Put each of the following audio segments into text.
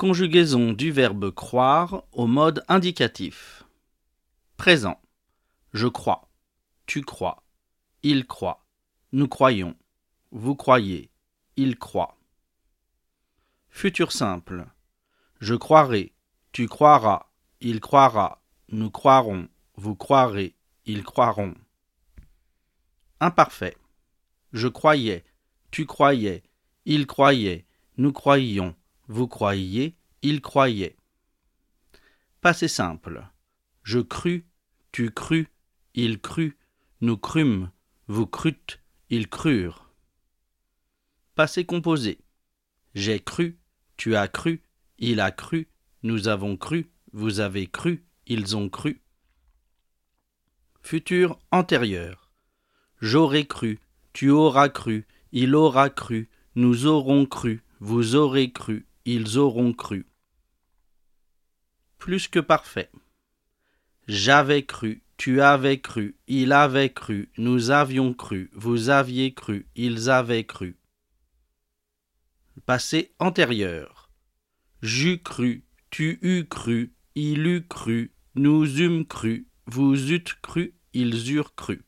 Conjugaison du verbe croire au mode indicatif. Présent. Je crois. Tu crois. Il croit. Nous croyons. Vous croyez. Il croit. Futur simple. Je croirai. Tu croiras. Il croira. Nous croirons. Vous croirez. Ils croiront. Imparfait. Je croyais. Tu croyais. Il croyait. Nous croyions. Vous croyiez. Il croyait. Passé simple. Je crus. Tu crus. Il crut. Nous crûmes. Vous crûtes. Ils crurent. Passé composé. J'ai cru. Tu as cru. Il a cru. Nous avons cru. Vous avez cru. Ils ont cru. Futur antérieur. J'aurais cru. Tu auras cru. Il aura cru. Nous aurons cru. Vous aurez cru. Ils auront cru. Plus que parfait. J'avais cru. Tu avais cru. Il avait cru. Nous avions cru. Vous aviez cru. Ils avaient cru. Passé antérieur. J'eus cru. Tu eus cru. Il eut cru. Nous eûmes cru. Vous eûtes cru. Ils eurent cru.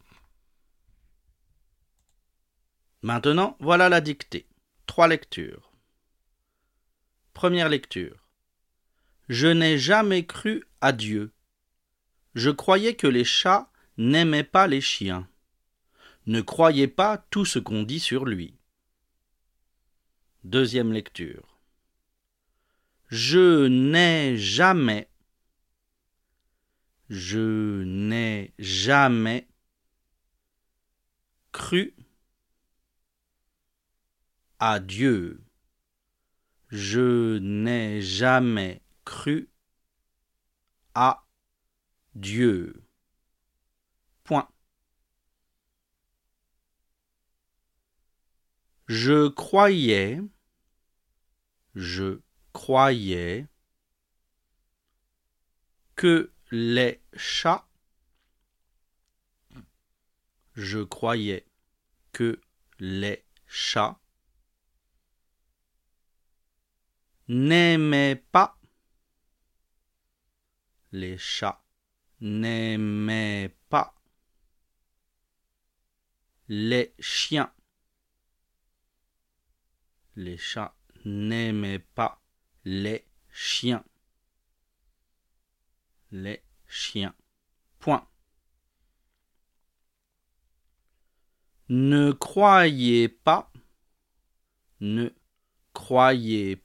Maintenant, voilà la dictée. Trois lectures. Première lecture. Je n'ai jamais cru à Dieu. Je croyais que les chats n'aimaient pas les chiens. Ne croyez pas tout ce qu'on dit sur lui. Deuxième lecture. Je n'ai jamais. Je n'ai jamais cru à Dieu. Je n'ai jamais cru à Dieu. Point. Je croyais, je croyais que les chats, je croyais que les chats n'aimaient pas les chats n'aimaient pas les chiens. Les chats n'aimaient pas les chiens. Les chiens. Point. Ne croyez pas. Ne croyez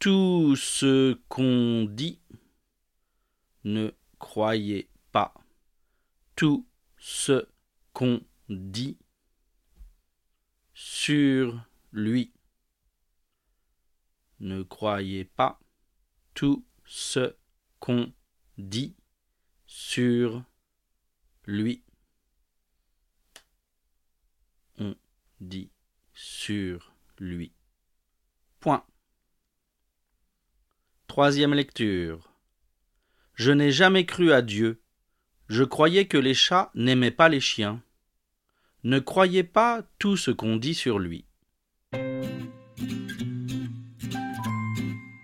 tout ce qu'on dit. Ne croyez pas tout ce qu'on dit sur lui. Ne croyez pas tout ce qu'on dit sur lui. On dit sur lui. Point. Troisième lecture. Je n'ai jamais cru à Dieu. Je croyais que les chats n'aimaient pas les chiens. Ne croyez pas tout ce qu'on dit sur lui.